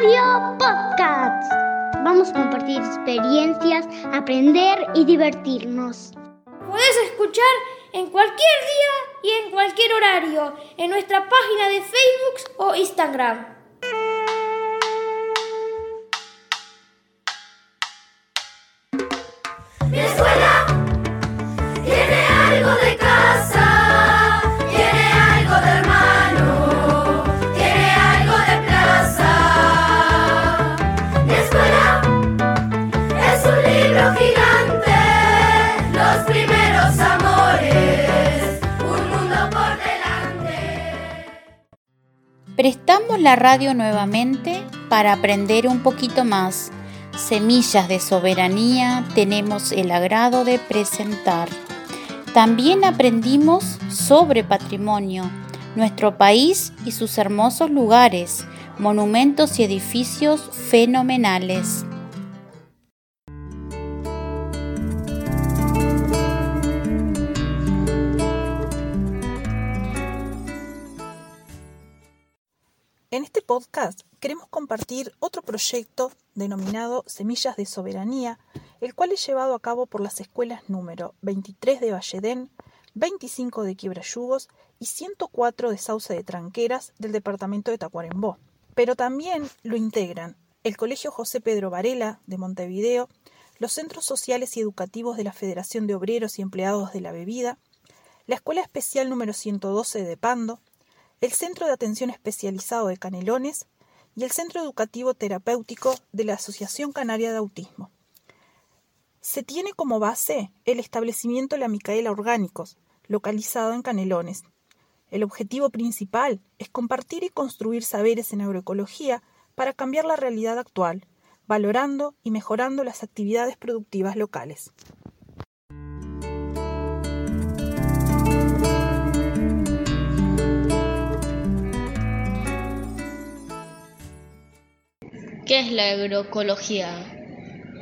Radio Podcast. Vamos a compartir experiencias, aprender y divertirnos. Puedes escuchar en cualquier día y en cualquier horario en nuestra página de Facebook o Instagram. Prestamos la radio nuevamente para aprender un poquito más. Semillas de soberanía tenemos el agrado de presentar. También aprendimos sobre patrimonio, nuestro país y sus hermosos lugares, monumentos y edificios fenomenales. Este podcast queremos compartir otro proyecto denominado Semillas de Soberanía, el cual es llevado a cabo por las escuelas número 23 de Valledén, 25 de Quiebrayugos y 104 de Sauce de Tranqueras del departamento de Tacuarembó. Pero también lo integran el Colegio José Pedro Varela de Montevideo, los centros sociales y educativos de la Federación de Obreros y Empleados de la Bebida, la Escuela Especial número 112 de Pando, el Centro de Atención Especializado de Canelones y el Centro Educativo Terapéutico de la Asociación Canaria de Autismo. Se tiene como base el establecimiento La Micaela Orgánicos, localizado en Canelones. El objetivo principal es compartir y construir saberes en agroecología para cambiar la realidad actual, valorando y mejorando las actividades productivas locales. ¿Qué es la agroecología?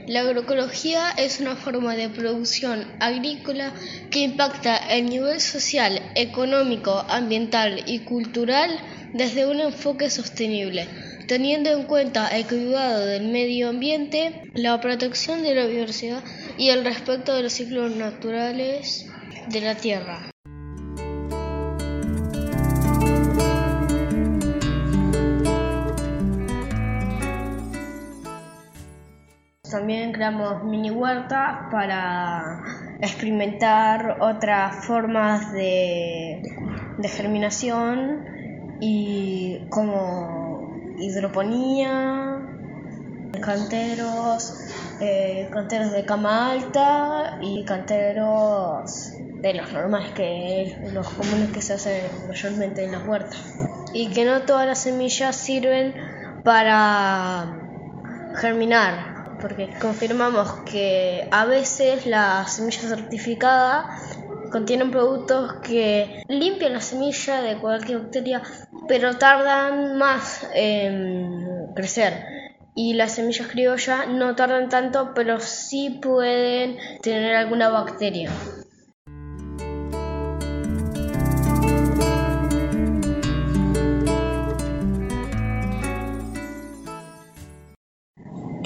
La agroecología es una forma de producción agrícola que impacta el nivel social, económico, ambiental y cultural desde un enfoque sostenible, teniendo en cuenta el cuidado del medio ambiente, la protección de la biodiversidad y el respeto de los ciclos naturales de la tierra. También creamos mini huertas para experimentar otras formas de, germinación y como hidroponía, canteros, eh, canteros de cama alta y canteros de los normales que los comunes que se hacen mayormente en las huertas. Y que no todas las semillas sirven para germinar porque confirmamos que a veces la semilla certificada contienen productos que limpian la semilla de cualquier bacteria, pero tardan más en crecer. Y las semillas criollas no tardan tanto, pero sí pueden tener alguna bacteria.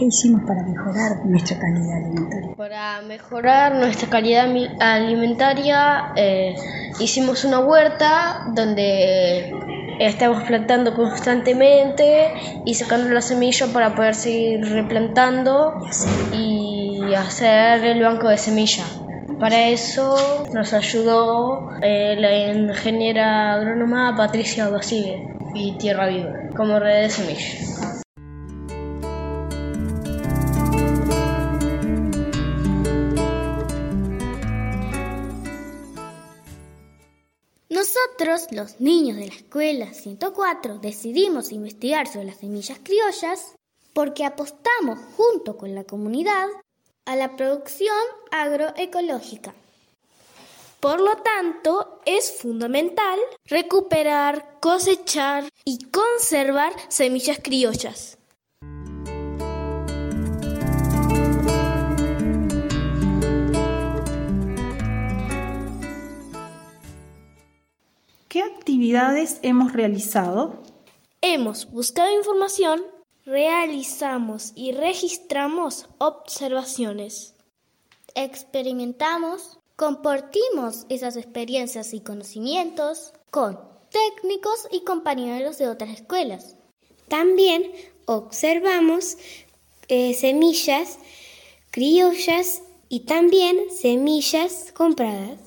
¿Qué hicimos para mejorar nuestra calidad alimentaria? Para mejorar nuestra calidad alimentaria eh, hicimos una huerta donde estamos plantando constantemente y sacando la semilla para poder seguir replantando y hacer el banco de semilla. Para eso nos ayudó eh, la ingeniera agrónoma Patricia Basile y Tierra Viva como red de semillas. Nosotros, los niños de la escuela 104, decidimos investigar sobre las semillas criollas porque apostamos junto con la comunidad a la producción agroecológica. Por lo tanto, es fundamental recuperar, cosechar y conservar semillas criollas. ¿Qué actividades hemos realizado? Hemos buscado información realizamos y registramos observaciones. Experimentamos, compartimos esas experiencias y conocimientos con técnicos y compañeros de otras escuelas. También observamos eh, semillas criollas y también semillas compradas.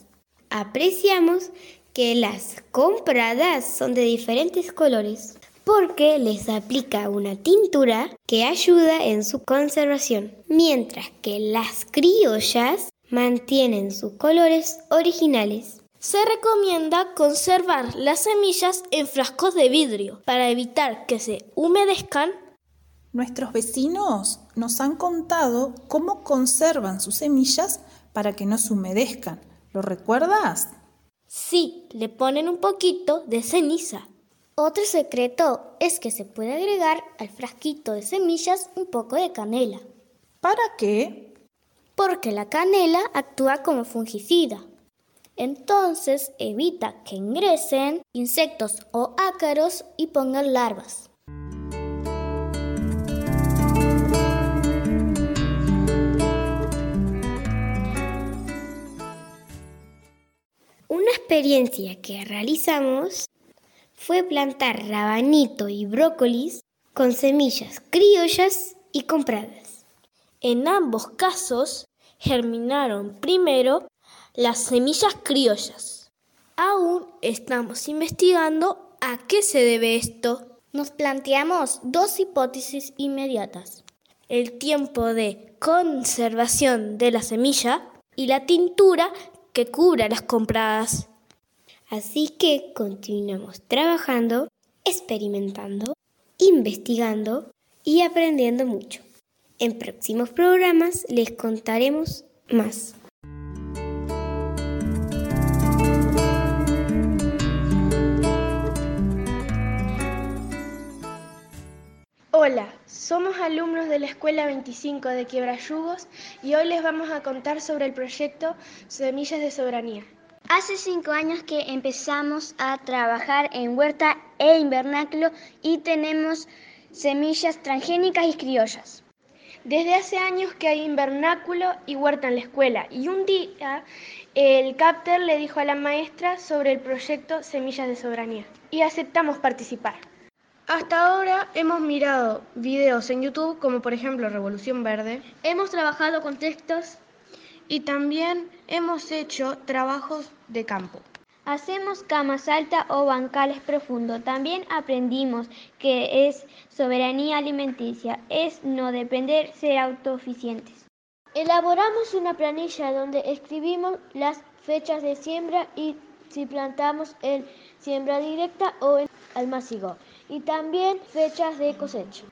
Apreciamos que las compradas son de diferentes colores porque les aplica una tintura que ayuda en su conservación, mientras que las criollas mantienen sus colores originales. Se recomienda conservar las semillas en frascos de vidrio para evitar que se humedezcan. Nuestros vecinos nos han contado cómo conservan sus semillas para que no se humedezcan. ¿Lo recuerdas? Sí, le ponen un poquito de ceniza. Otro secreto es que se puede agregar al frasquito de semillas un poco de canela. ¿Para qué? Porque la canela actúa como fungicida. Entonces evita que ingresen insectos o ácaros y pongan larvas. Una experiencia que realizamos fue plantar rabanito y brócolis con semillas criollas y compradas. En ambos casos germinaron primero las semillas criollas. Aún estamos investigando a qué se debe esto. Nos planteamos dos hipótesis inmediatas. El tiempo de conservación de la semilla y la tintura que cubra las compradas. Así que continuamos trabajando, experimentando, investigando y aprendiendo mucho. En próximos programas les contaremos más. Hola, somos alumnos de la Escuela 25 de Quiebrayugos y hoy les vamos a contar sobre el proyecto Semillas de Soberanía. Hace cinco años que empezamos a trabajar en huerta e invernáculo y tenemos semillas transgénicas y criollas. Desde hace años que hay invernáculo y huerta en la escuela y un día el capter le dijo a la maestra sobre el proyecto Semillas de Soberanía y aceptamos participar. Hasta ahora hemos mirado videos en YouTube como por ejemplo Revolución Verde. Hemos trabajado con textos y también hemos hecho trabajos de campo. Hacemos camas altas o bancales profundos. También aprendimos que es soberanía alimenticia, es no depender, ser autosuficientes. Elaboramos una planilla donde escribimos las fechas de siembra y si plantamos en siembra directa o en almacigo y también fechas de cosecha.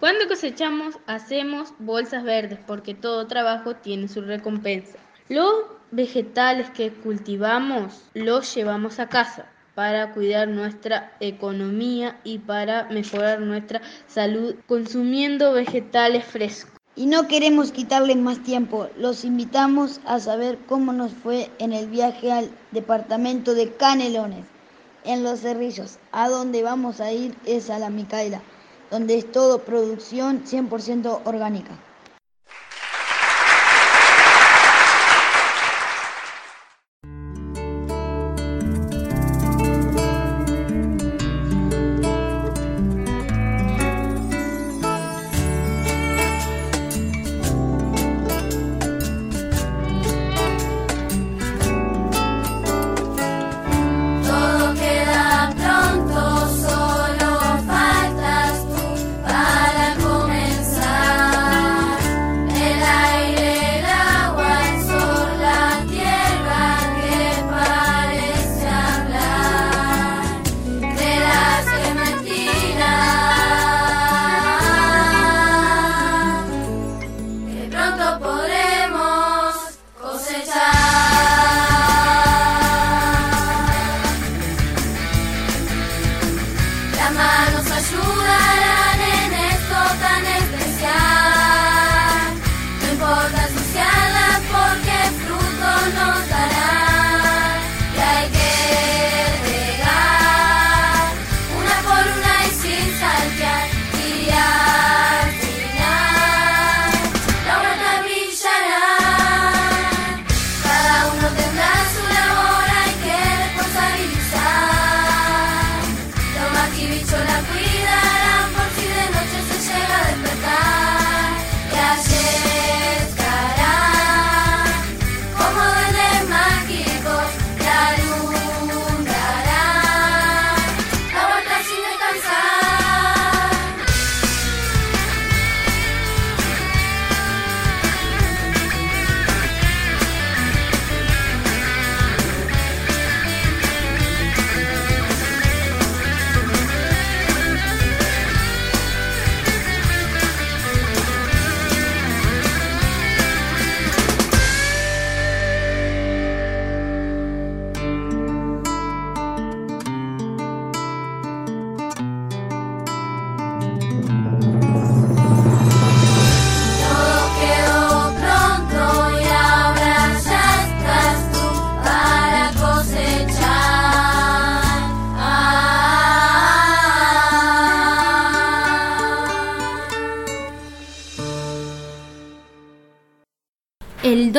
Cuando cosechamos hacemos bolsas verdes porque todo trabajo tiene su recompensa. Los vegetales que cultivamos los llevamos a casa para cuidar nuestra economía y para mejorar nuestra salud consumiendo vegetales frescos. Y no queremos quitarles más tiempo, los invitamos a saber cómo nos fue en el viaje al departamento de Canelones en Los Cerrillos. A donde vamos a ir es a la Micaela, donde es todo producción 100% orgánica.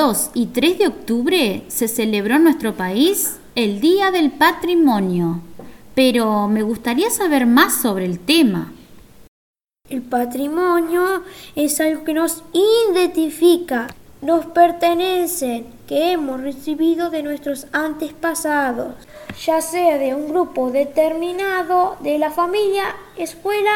2 y 3 de octubre se celebró en nuestro país el Día del Patrimonio, pero me gustaría saber más sobre el tema. El patrimonio es algo que nos identifica, nos pertenece, que hemos recibido de nuestros antepasados, ya sea de un grupo determinado, de la familia, escuela,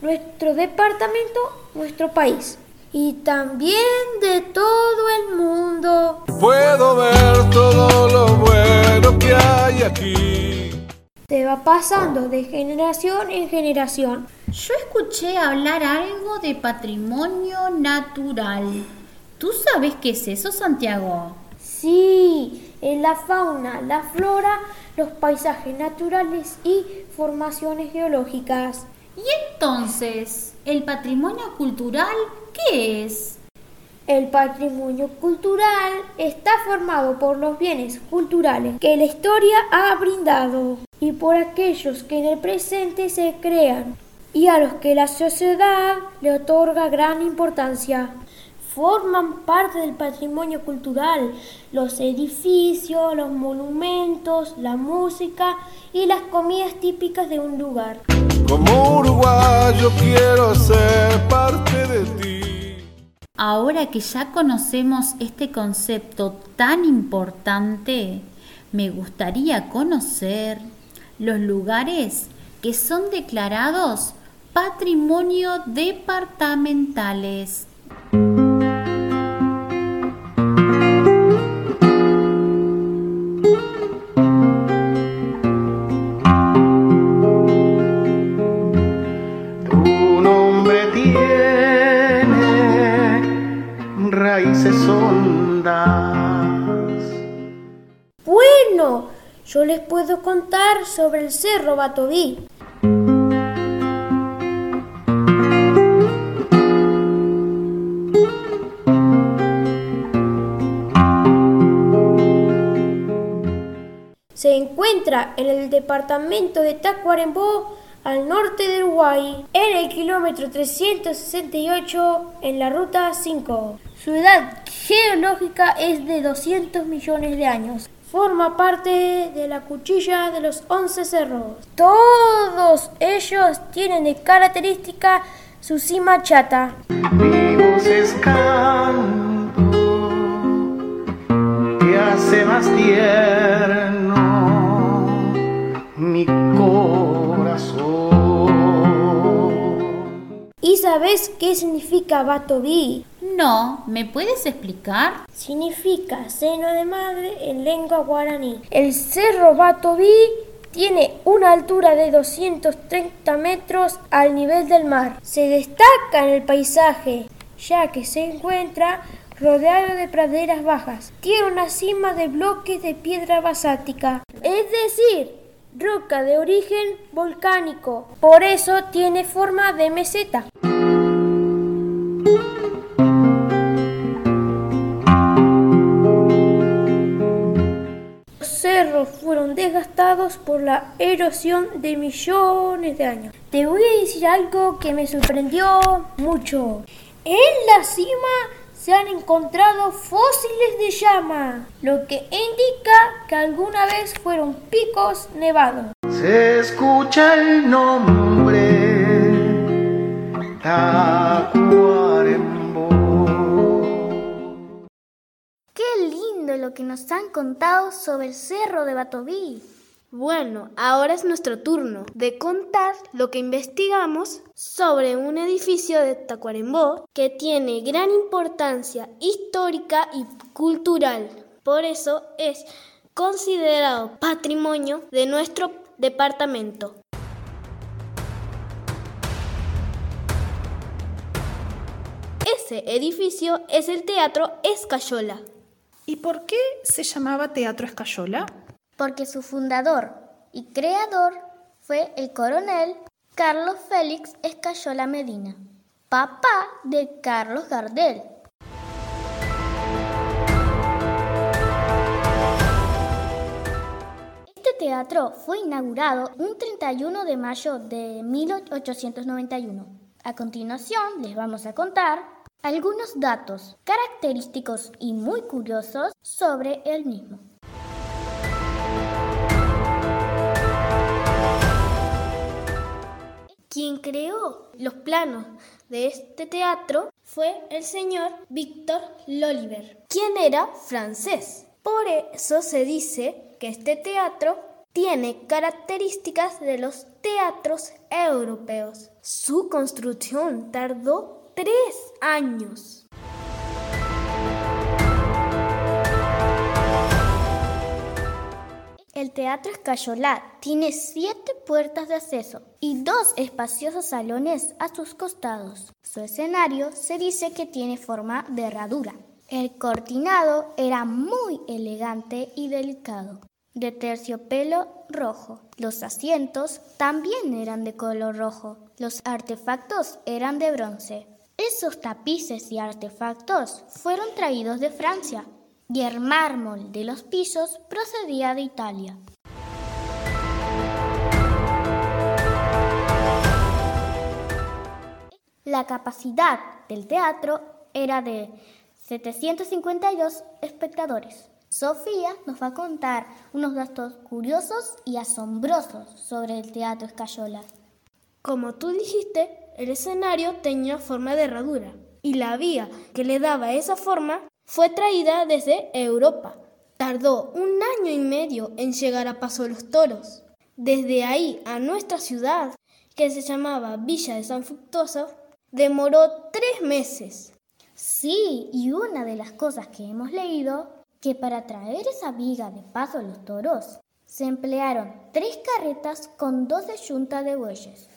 nuestro departamento, nuestro país y también de todo el mundo. Puedo ver todo lo bueno que hay aquí. Se va pasando de generación en generación. Yo escuché hablar algo de patrimonio natural. ¿Tú sabes qué es eso, Santiago? Sí, es la fauna, la flora, los paisajes naturales y formaciones geológicas. ¿Y entonces, el patrimonio cultural qué es? El patrimonio cultural está formado por los bienes culturales que la historia ha brindado y por aquellos que en el presente se crean y a los que la sociedad le otorga gran importancia. Forman parte del patrimonio cultural los edificios, los monumentos, la música y las comidas típicas de un lugar. Como uruguayo quiero ser parte de ti. Ahora que ya conocemos este concepto tan importante, me gustaría conocer los lugares que son declarados patrimonio departamentales. Yo les puedo contar sobre el Cerro Batobí. Se encuentra en el departamento de Tacuarembó, al norte de Uruguay, en el kilómetro 368 en la ruta 5. Su edad geológica es de 200 millones de años forma parte de la cuchilla de los once cerros. Todos ellos tienen de característica su cima chata. que hace más tierno ¿Y sabes qué significa Batoví? No, ¿me puedes explicar? Significa seno de madre en lengua guaraní. El cerro Batoví tiene una altura de 230 metros al nivel del mar. Se destaca en el paisaje, ya que se encuentra rodeado de praderas bajas. Tiene una cima de bloques de piedra basática, es decir, roca de origen volcánico. Por eso tiene forma de meseta. Por la erosión de millones de años. Te voy a decir algo que me sorprendió mucho. En la cima se han encontrado fósiles de llama, lo que indica que alguna vez fueron picos nevados. Se escucha el nombre lo que nos han contado sobre el cerro de Batobí. Bueno, ahora es nuestro turno de contar lo que investigamos sobre un edificio de Tacuarembó que tiene gran importancia histórica y cultural. Por eso es considerado patrimonio de nuestro departamento. Ese edificio es el Teatro Escayola. ¿Y por qué se llamaba Teatro Escayola? Porque su fundador y creador fue el coronel Carlos Félix Escayola Medina, papá de Carlos Gardel. Este teatro fue inaugurado un 31 de mayo de 1891. A continuación les vamos a contar algunos datos característicos y muy curiosos sobre el mismo. Quien creó los planos de este teatro fue el señor Víctor Loliver, quien era francés. Por eso se dice que este teatro tiene características de los teatros europeos. Su construcción tardó tres años. El Teatro Escayolá tiene siete puertas de acceso y dos espaciosos salones a sus costados. Su escenario se dice que tiene forma de herradura. El cortinado era muy elegante y delicado, de terciopelo rojo. Los asientos también eran de color rojo. Los artefactos eran de bronce. Esos tapices y artefactos fueron traídos de Francia y el mármol de los pisos procedía de Italia. La capacidad del teatro era de 752 espectadores. Sofía nos va a contar unos datos curiosos y asombrosos sobre el Teatro Escayola. Como tú dijiste, el escenario tenía forma de herradura y la vía que le daba esa forma fue traída desde Europa. Tardó un año y medio en llegar a Paso los Toros. Desde ahí a nuestra ciudad, que se llamaba Villa de San Fructuoso, demoró tres meses. Sí, y una de las cosas que hemos leído, que para traer esa viga de Paso los Toros, se emplearon tres carretas con doce yuntas de bueyes.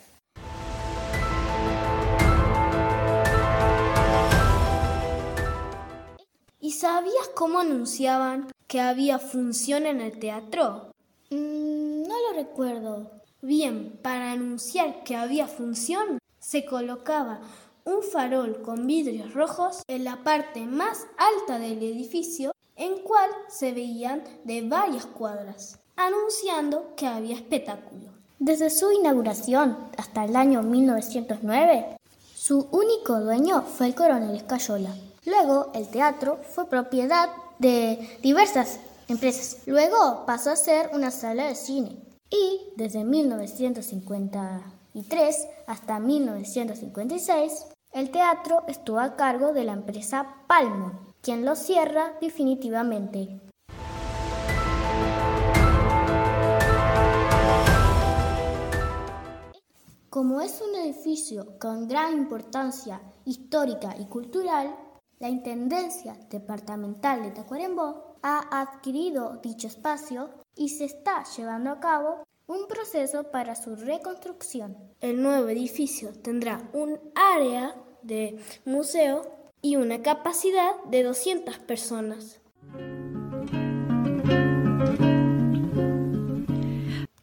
¿Y sabías cómo anunciaban que había función en el teatro? Mm, no lo recuerdo. Bien, para anunciar que había función, se colocaba un farol con vidrios rojos en la parte más alta del edificio, en cual se veían de varias cuadras, anunciando que había espectáculo. Desde su inauguración hasta el año 1909, su único dueño fue el coronel Escayola. Luego, el teatro fue propiedad de diversas empresas. Luego pasó a ser una sala de cine. Y desde 1953 hasta 1956, el teatro estuvo a cargo de la empresa Palmo, quien lo cierra definitivamente. Como es un edificio con gran importancia histórica y cultural, la Intendencia Departamental de Tacuarembó ha adquirido dicho espacio y se está llevando a cabo un proceso para su reconstrucción. El nuevo edificio tendrá un área de museo y una capacidad de 200 personas.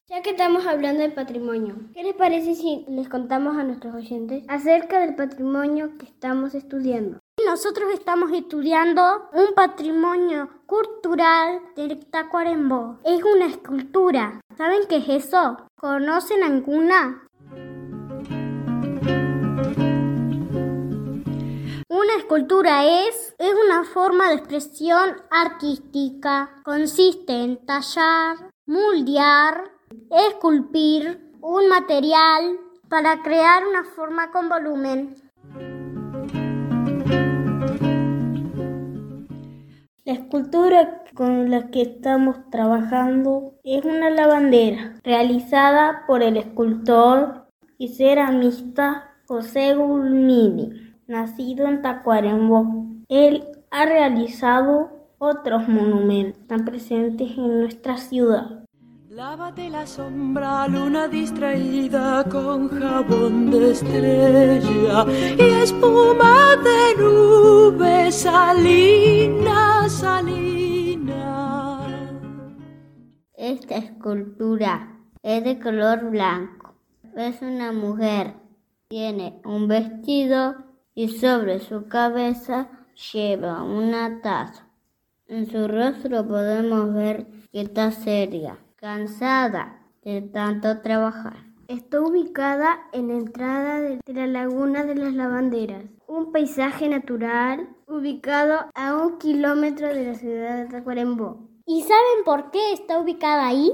Ya que estamos hablando del patrimonio, ¿qué les parece si les contamos a nuestros oyentes acerca del patrimonio que estamos estudiando? Nosotros estamos estudiando un patrimonio cultural de Tacuarembó. Es una escultura. ¿Saben qué es eso? ¿Conocen alguna? Una escultura es, es una forma de expresión artística. Consiste en tallar, moldear, esculpir un material para crear una forma con volumen. Escultura con la que estamos trabajando es una lavandera realizada por el escultor y ceramista José Gulmini, nacido en Tacuarembó. Él ha realizado otros monumentos tan presentes en nuestra ciudad. Lávate la sombra, luna distraída con jabón de estrella y espuma de nube salina, salina. Esta escultura es de color blanco. Es una mujer. Tiene un vestido y sobre su cabeza lleva una taza. En su rostro podemos ver que está seria cansada de tanto trabajar. Está ubicada en la entrada de la Laguna de las Lavanderas, un paisaje natural ubicado a un kilómetro de la ciudad de Tacuarembó. ¿Y saben por qué está ubicada ahí?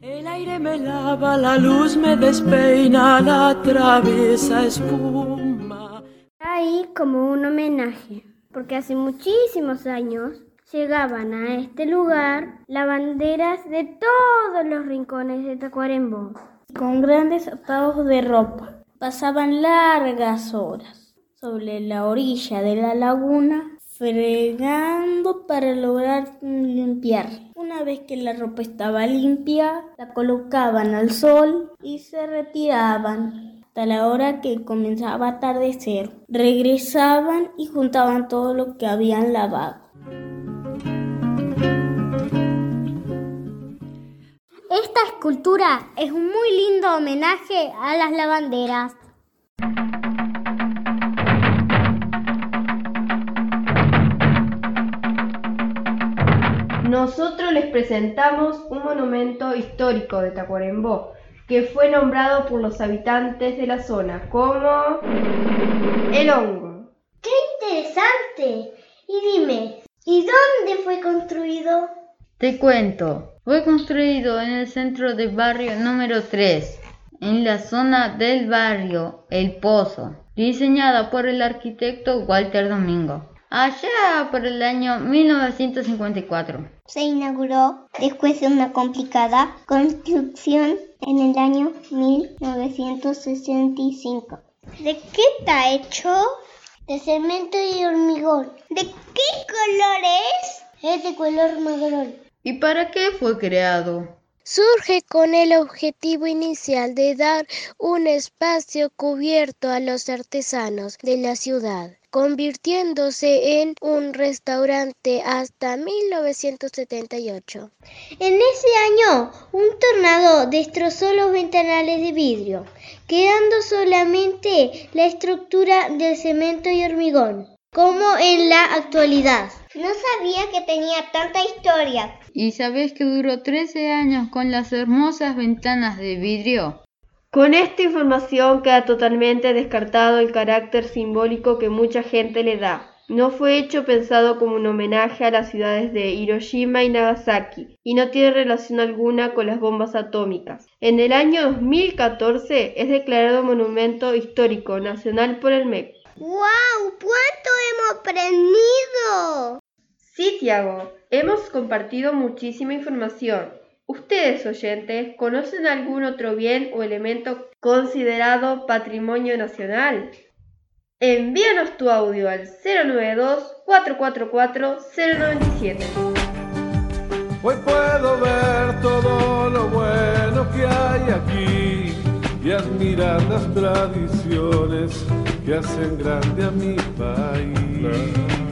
El aire me lava, la luz me despeina, la traviesa espuma. Ahí como un homenaje, porque hace muchísimos años llegaban a este lugar lavanderas de todos los rincones de Tacuarembó, con grandes atados de ropa. Pasaban largas horas sobre la orilla de la laguna fregando para lograr limpiar. Una vez que la ropa estaba limpia, la colocaban al sol y se retiraban hasta la hora que comenzaba a atardecer. Regresaban y juntaban todo lo que habían lavado. Esta escultura es un muy lindo homenaje a las lavanderas. Nosotros les presentamos un monumento histórico de Tacuarembó, que fue nombrado por los habitantes de la zona como el hongo. ¡Qué interesante! Y dime, ¿y dónde fue construido? Te cuento, fue construido en el centro del barrio número 3, en la zona del barrio El Pozo, diseñada por el arquitecto Walter Domingo allá por el año 1954. Se inauguró después de una complicada construcción en el año 1965. ¿De qué está hecho? De cemento y hormigón. ¿De qué color es? Es de color marrón. ¿Y para qué fue creado? surge con el objetivo inicial de dar un espacio cubierto a los artesanos de la ciudad convirtiéndose en un restaurante hasta 1978. En ese año, un tornado destrozó los ventanales de vidrio, quedando solamente la estructura del cemento y hormigón, como en la actualidad. No sabía que tenía tanta historia. ¿Y sabes que duró 13 años con las hermosas ventanas de vidrio? Con esta información queda totalmente descartado el carácter simbólico que mucha gente le da. No fue hecho pensado como un homenaje a las ciudades de Hiroshima y Nagasaki y no tiene relación alguna con las bombas atómicas. En el año 2014 es declarado Monumento Histórico Nacional por el MEC. ¡Wow! ¿Cuánto hemos aprendido? Sí, Tiago, hemos compartido muchísima información. ¿Ustedes, oyentes, conocen algún otro bien o elemento considerado patrimonio nacional? Envíanos tu audio al 092-444-097. Hoy puedo ver todo lo bueno que hay aquí y admirar las tradiciones que hacen grande a mi país.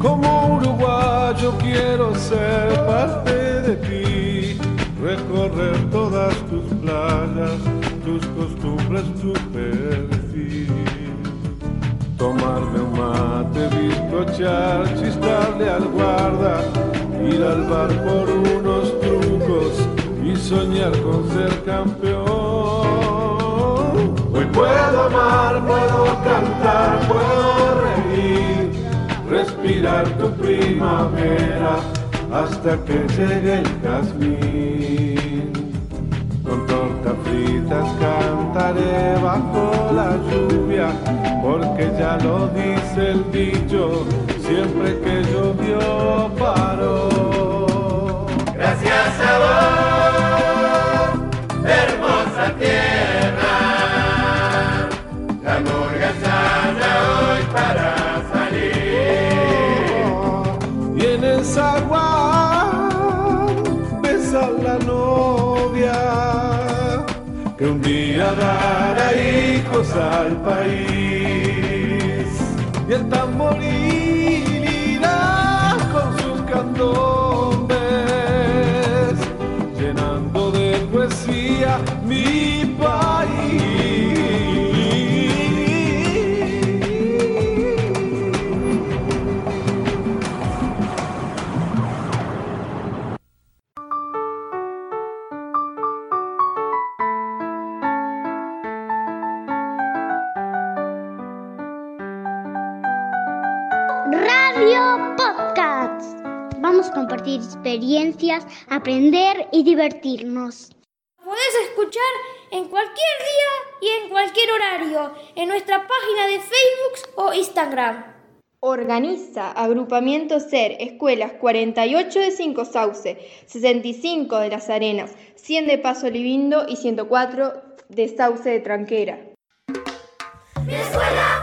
Como uruguayo quiero ser parte de ti, recorrer todas tus playas, tus costumbres, tu perfil. Tomarme un mate, bizcochar, chistarle al guarda, ir al bar por unos trucos y soñar con ser campeón. Hoy puedo amar, puedo cantar, puedo respirar tu primavera hasta que llegue el jazmín. Con tortas fritas cantaré bajo la lluvia, porque ya lo dice el dicho, siempre que llovió paró. País. Y el podamos compartir experiencias, aprender y divertirnos. Podés escuchar en cualquier día y en cualquier horario en nuestra página de Facebook o Instagram. Organiza Agrupamiento SER Escuelas 48 de Cinco Sauce, 65 de Las Arenas, 100 de Paso Libindo y 104 de Sauce de Tranquera. Mi escuela